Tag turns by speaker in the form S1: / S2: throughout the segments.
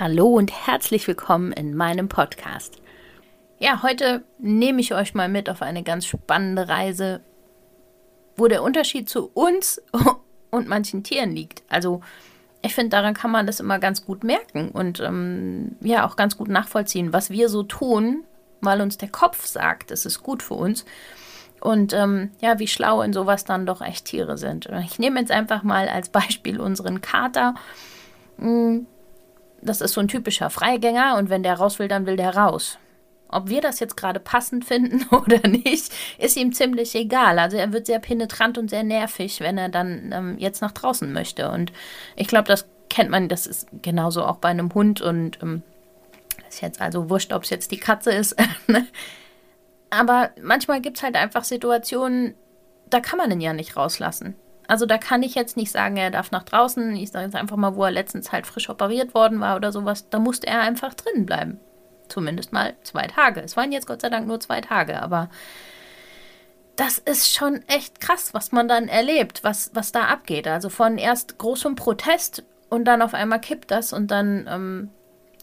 S1: Hallo und herzlich willkommen in meinem Podcast. Ja, heute nehme ich euch mal mit auf eine ganz spannende Reise, wo der Unterschied zu uns und manchen Tieren liegt. Also ich finde, daran kann man das immer ganz gut merken und ähm, ja auch ganz gut nachvollziehen, was wir so tun, weil uns der Kopf sagt, es ist gut für uns. Und ähm, ja, wie schlau in sowas dann doch echt Tiere sind. Ich nehme jetzt einfach mal als Beispiel unseren Kater. Hm, das ist so ein typischer Freigänger und wenn der raus will, dann will der raus. Ob wir das jetzt gerade passend finden oder nicht, ist ihm ziemlich egal. Also er wird sehr penetrant und sehr nervig, wenn er dann ähm, jetzt nach draußen möchte. Und ich glaube, das kennt man, das ist genauso auch bei einem Hund und ähm, ist jetzt also wurscht, ob es jetzt die Katze ist. Ne? Aber manchmal gibt es halt einfach Situationen, da kann man ihn ja nicht rauslassen. Also da kann ich jetzt nicht sagen, er darf nach draußen. Ich sage jetzt einfach mal, wo er letztens halt frisch operiert worden war oder sowas. Da musste er einfach drinnen bleiben. Zumindest mal zwei Tage. Es waren jetzt Gott sei Dank nur zwei Tage, aber das ist schon echt krass, was man dann erlebt, was, was da abgeht. Also von erst großem Protest und dann auf einmal kippt das und dann, ähm,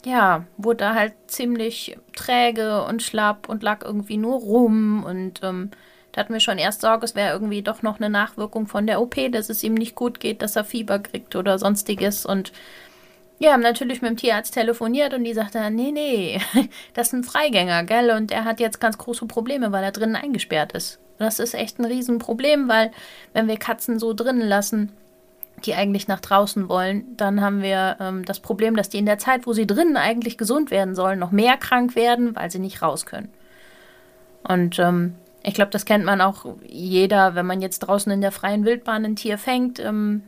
S1: ja, wurde er halt ziemlich träge und schlapp und lag irgendwie nur rum und ähm, da hatten wir schon erst Sorge, es wäre irgendwie doch noch eine Nachwirkung von der OP, dass es ihm nicht gut geht, dass er Fieber kriegt oder sonstiges. Und ja, haben natürlich mit dem Tierarzt telefoniert und die sagte, nee, nee, das ist ein Freigänger, gell? Und er hat jetzt ganz große Probleme, weil er drinnen eingesperrt ist. Das ist echt ein Riesenproblem, weil wenn wir Katzen so drinnen lassen, die eigentlich nach draußen wollen, dann haben wir ähm, das Problem, dass die in der Zeit, wo sie drinnen eigentlich gesund werden sollen, noch mehr krank werden, weil sie nicht raus können. Und ähm, ich glaube, das kennt man auch jeder, wenn man jetzt draußen in der freien Wildbahn ein Tier fängt ähm,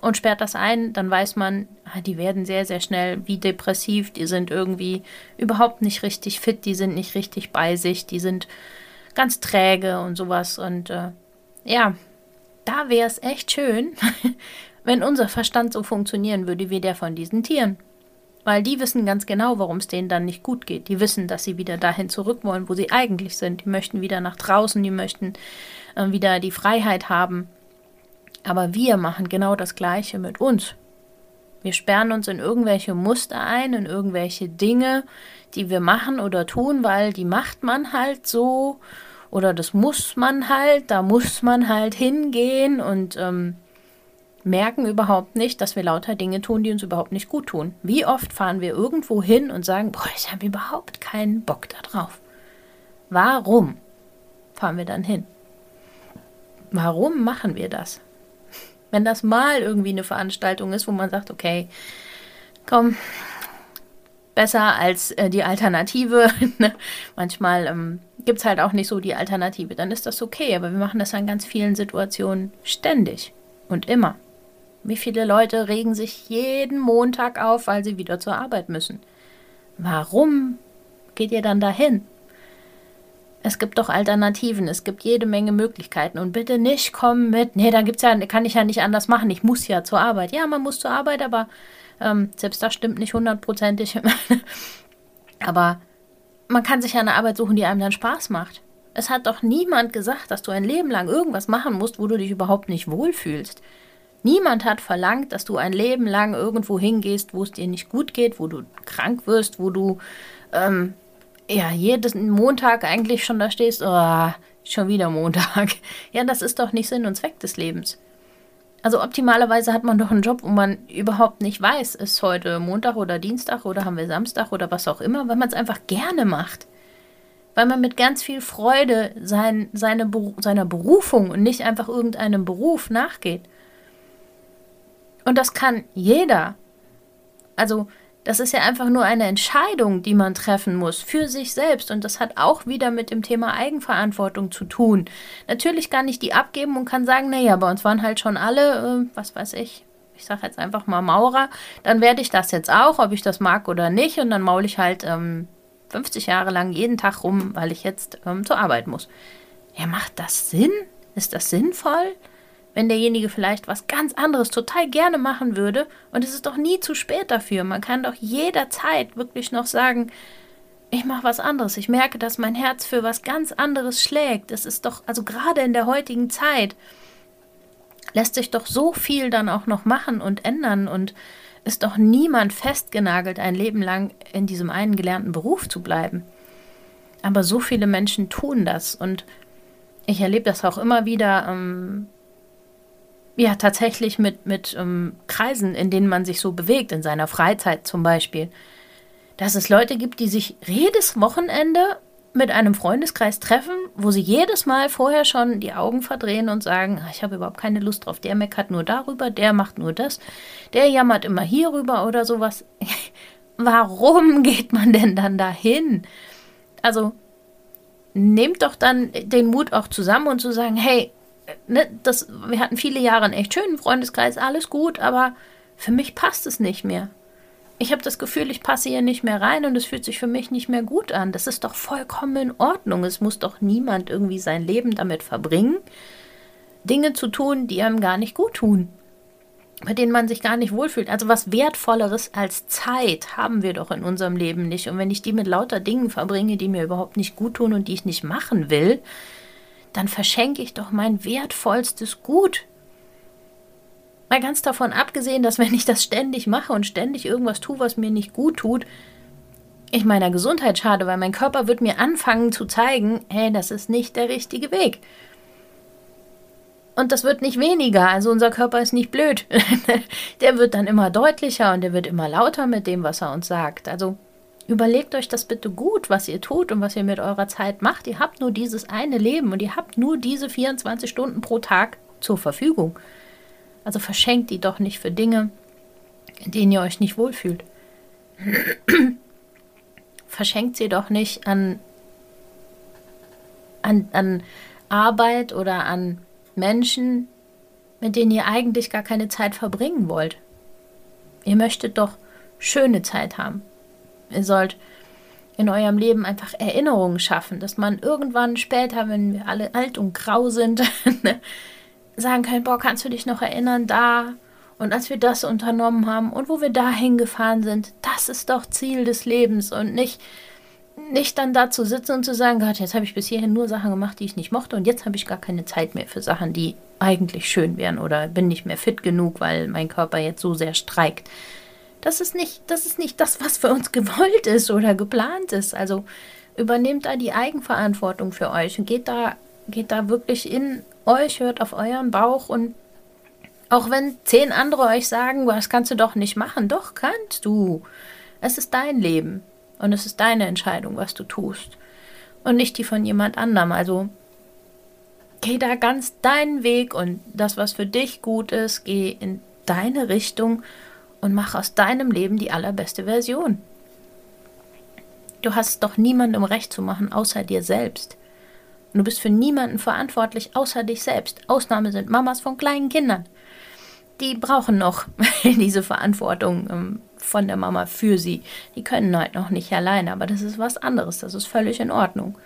S1: und sperrt das ein, dann weiß man, ah, die werden sehr, sehr schnell wie depressiv, die sind irgendwie überhaupt nicht richtig fit, die sind nicht richtig bei sich, die sind ganz träge und sowas. Und äh, ja, da wäre es echt schön, wenn unser Verstand so funktionieren würde wie der von diesen Tieren. Weil die wissen ganz genau, warum es denen dann nicht gut geht. Die wissen, dass sie wieder dahin zurück wollen, wo sie eigentlich sind. Die möchten wieder nach draußen, die möchten äh, wieder die Freiheit haben. Aber wir machen genau das Gleiche mit uns. Wir sperren uns in irgendwelche Muster ein, in irgendwelche Dinge, die wir machen oder tun, weil die macht man halt so oder das muss man halt, da muss man halt hingehen und ähm, merken überhaupt nicht, dass wir lauter Dinge tun, die uns überhaupt nicht gut tun. Wie oft fahren wir irgendwo hin und sagen, boah, ich habe überhaupt keinen Bock darauf. Warum fahren wir dann hin? Warum machen wir das? Wenn das mal irgendwie eine Veranstaltung ist, wo man sagt, okay, komm, besser als äh, die Alternative. Ne? Manchmal ähm, gibt es halt auch nicht so die Alternative, dann ist das okay, aber wir machen das an ganz vielen Situationen ständig und immer. Wie viele Leute regen sich jeden Montag auf, weil sie wieder zur Arbeit müssen? Warum geht ihr dann dahin? Es gibt doch Alternativen, es gibt jede Menge Möglichkeiten und bitte nicht kommen mit, nee, da gibt's ja, kann ich ja nicht anders machen, ich muss ja zur Arbeit. Ja, man muss zur Arbeit, aber ähm, selbst das stimmt nicht hundertprozentig. aber man kann sich ja eine Arbeit suchen, die einem dann Spaß macht. Es hat doch niemand gesagt, dass du ein Leben lang irgendwas machen musst, wo du dich überhaupt nicht wohlfühlst. Niemand hat verlangt, dass du ein Leben lang irgendwo hingehst, wo es dir nicht gut geht, wo du krank wirst, wo du ähm, ja jeden Montag eigentlich schon da stehst, oh, schon wieder Montag. Ja, das ist doch nicht Sinn und Zweck des Lebens. Also optimalerweise hat man doch einen Job, wo man überhaupt nicht weiß, ist heute Montag oder Dienstag oder haben wir Samstag oder was auch immer, weil man es einfach gerne macht. Weil man mit ganz viel Freude sein, seine, seiner Berufung und nicht einfach irgendeinem Beruf nachgeht. Und das kann jeder. Also, das ist ja einfach nur eine Entscheidung, die man treffen muss für sich selbst. Und das hat auch wieder mit dem Thema Eigenverantwortung zu tun. Natürlich kann ich die abgeben und kann sagen, naja, bei uns waren halt schon alle, äh, was weiß ich, ich sage jetzt einfach mal Maurer, dann werde ich das jetzt auch, ob ich das mag oder nicht. Und dann maule ich halt ähm, 50 Jahre lang jeden Tag rum, weil ich jetzt ähm, zur Arbeit muss. Ja, macht das Sinn? Ist das sinnvoll? Wenn derjenige vielleicht was ganz anderes total gerne machen würde und es ist doch nie zu spät dafür. Man kann doch jederzeit wirklich noch sagen, ich mache was anderes. Ich merke, dass mein Herz für was ganz anderes schlägt. Es ist doch, also gerade in der heutigen Zeit, lässt sich doch so viel dann auch noch machen und ändern und ist doch niemand festgenagelt, ein Leben lang in diesem einen gelernten Beruf zu bleiben. Aber so viele Menschen tun das und ich erlebe das auch immer wieder, ähm, ja, tatsächlich mit, mit ähm, Kreisen, in denen man sich so bewegt, in seiner Freizeit zum Beispiel, dass es Leute gibt, die sich jedes Wochenende mit einem Freundeskreis treffen, wo sie jedes Mal vorher schon die Augen verdrehen und sagen, ah, ich habe überhaupt keine Lust drauf, der meckert nur darüber, der macht nur das, der jammert immer hierüber oder sowas. Warum geht man denn dann dahin? Also nehmt doch dann den Mut auch zusammen und zu sagen, hey, ne, das, wir hatten viele Jahre einen echt schönen Freundeskreis, alles gut, aber für mich passt es nicht mehr ich habe das Gefühl, ich passe hier nicht mehr rein und es fühlt sich für mich nicht mehr gut an. Das ist doch vollkommen in Ordnung. Es muss doch niemand irgendwie sein Leben damit verbringen, Dinge zu tun, die einem gar nicht gut tun, bei denen man sich gar nicht wohlfühlt. Also was Wertvolleres als Zeit haben wir doch in unserem Leben nicht. Und wenn ich die mit lauter Dingen verbringe, die mir überhaupt nicht gut tun und die ich nicht machen will, dann verschenke ich doch mein wertvollstes Gut Mal ganz davon abgesehen, dass wenn ich das ständig mache und ständig irgendwas tue, was mir nicht gut tut, ich meiner Gesundheit schade, weil mein Körper wird mir anfangen zu zeigen, hey, das ist nicht der richtige Weg. Und das wird nicht weniger, also unser Körper ist nicht blöd. der wird dann immer deutlicher und der wird immer lauter mit dem, was er uns sagt. Also überlegt euch das bitte gut, was ihr tut und was ihr mit eurer Zeit macht. Ihr habt nur dieses eine Leben und ihr habt nur diese 24 Stunden pro Tag zur Verfügung. Also verschenkt die doch nicht für Dinge, in denen ihr euch nicht wohlfühlt. verschenkt sie doch nicht an, an, an Arbeit oder an Menschen, mit denen ihr eigentlich gar keine Zeit verbringen wollt. Ihr möchtet doch schöne Zeit haben. Ihr sollt in eurem Leben einfach Erinnerungen schaffen, dass man irgendwann später, wenn wir alle alt und grau sind, ne, sagen können, boah, kannst du dich noch erinnern, da und als wir das unternommen haben und wo wir da hingefahren sind, das ist doch Ziel des Lebens und nicht, nicht dann da zu sitzen und zu sagen, Gott, jetzt habe ich bis hierhin nur Sachen gemacht, die ich nicht mochte und jetzt habe ich gar keine Zeit mehr für Sachen, die eigentlich schön wären oder bin nicht mehr fit genug, weil mein Körper jetzt so sehr streikt. Das ist nicht, das ist nicht das, was für uns gewollt ist oder geplant ist. Also übernehmt da die Eigenverantwortung für euch und geht da, geht da wirklich in euch, hört auf euren Bauch und auch wenn zehn andere euch sagen, was kannst du doch nicht machen, doch kannst du. Es ist dein Leben und es ist deine Entscheidung, was du tust und nicht die von jemand anderem. Also geh da ganz deinen Weg und das, was für dich gut ist, geh in deine Richtung und mach aus deinem Leben die allerbeste Version. Du hast doch niemandem recht zu machen, außer dir selbst. Du bist für niemanden verantwortlich außer dich selbst. Ausnahme sind Mamas von kleinen Kindern. Die brauchen noch diese Verantwortung ähm, von der Mama für sie. Die können halt noch nicht alleine, aber das ist was anderes. Das ist völlig in Ordnung.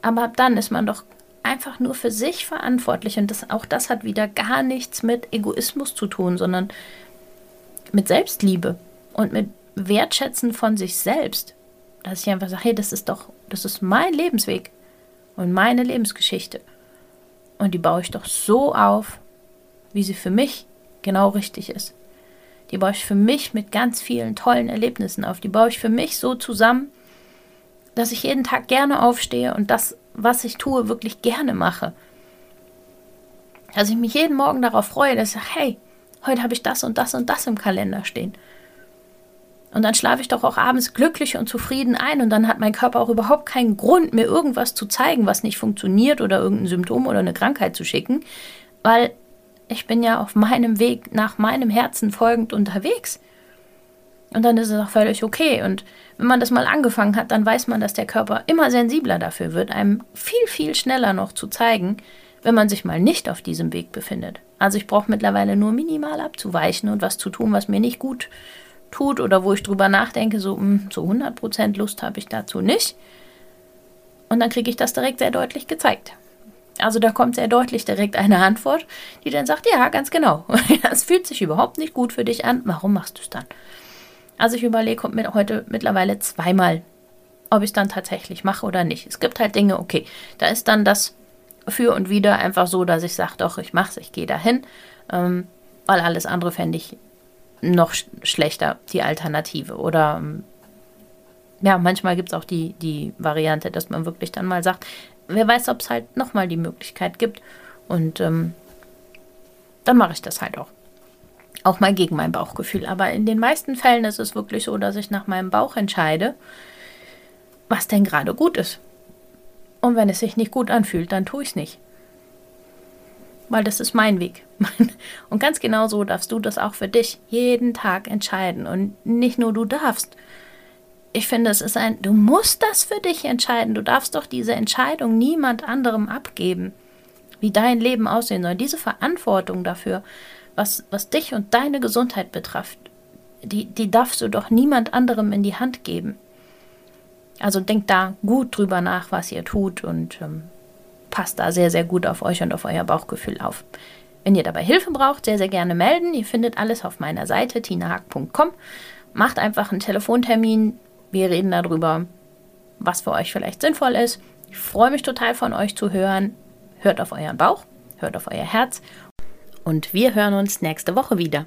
S1: Aber ab dann ist man doch einfach nur für sich verantwortlich. Und das, auch das hat wieder gar nichts mit Egoismus zu tun, sondern mit Selbstliebe und mit Wertschätzen von sich selbst. Dass ich einfach sage, hey, das ist doch, das ist mein Lebensweg und meine Lebensgeschichte. Und die baue ich doch so auf, wie sie für mich genau richtig ist. Die baue ich für mich mit ganz vielen tollen Erlebnissen auf. Die baue ich für mich so zusammen, dass ich jeden Tag gerne aufstehe und das, was ich tue, wirklich gerne mache. Dass ich mich jeden Morgen darauf freue, dass ich sage, hey, heute habe ich das und das und das im Kalender stehen. Und dann schlafe ich doch auch abends glücklich und zufrieden ein und dann hat mein Körper auch überhaupt keinen Grund, mir irgendwas zu zeigen, was nicht funktioniert oder irgendein Symptom oder eine Krankheit zu schicken, weil ich bin ja auf meinem Weg nach meinem Herzen folgend unterwegs. Und dann ist es auch völlig okay. Und wenn man das mal angefangen hat, dann weiß man, dass der Körper immer sensibler dafür wird, einem viel, viel schneller noch zu zeigen, wenn man sich mal nicht auf diesem Weg befindet. Also ich brauche mittlerweile nur minimal abzuweichen und was zu tun, was mir nicht gut tut oder wo ich drüber nachdenke, so mh, zu 100% Lust habe ich dazu nicht. Und dann kriege ich das direkt sehr deutlich gezeigt. Also da kommt sehr deutlich direkt eine Antwort, die dann sagt, ja, ganz genau. Es fühlt sich überhaupt nicht gut für dich an. Warum machst du es dann? Also ich überlege mir heute mittlerweile zweimal, ob ich es dann tatsächlich mache oder nicht. Es gibt halt Dinge, okay, da ist dann das für und wieder einfach so, dass ich sage, doch, ich mache es, ich gehe dahin, ähm, weil alles andere fände ich noch sch schlechter, die Alternative. Oder ähm, ja, manchmal gibt es auch die, die Variante, dass man wirklich dann mal sagt, wer weiß, ob es halt nochmal die Möglichkeit gibt. Und ähm, dann mache ich das halt auch. Auch mal gegen mein Bauchgefühl. Aber in den meisten Fällen ist es wirklich so, dass ich nach meinem Bauch entscheide, was denn gerade gut ist. Und wenn es sich nicht gut anfühlt, dann tue ich es nicht. Weil das ist mein Weg. Und ganz genau so darfst du das auch für dich jeden Tag entscheiden. Und nicht nur du darfst, ich finde, es ist ein, du musst das für dich entscheiden. Du darfst doch diese Entscheidung niemand anderem abgeben, wie dein Leben aussehen soll. Diese Verantwortung dafür, was, was dich und deine Gesundheit betrifft, die, die darfst du doch niemand anderem in die Hand geben. Also denkt da gut drüber nach, was ihr tut und ähm, passt da sehr, sehr gut auf euch und auf euer Bauchgefühl auf. Wenn ihr dabei Hilfe braucht, sehr, sehr gerne melden. Ihr findet alles auf meiner Seite tinahack.com. Macht einfach einen Telefontermin, wir reden darüber, was für euch vielleicht sinnvoll ist. Ich freue mich total von euch zu hören. Hört auf euren Bauch, hört auf euer Herz und wir hören uns nächste Woche wieder.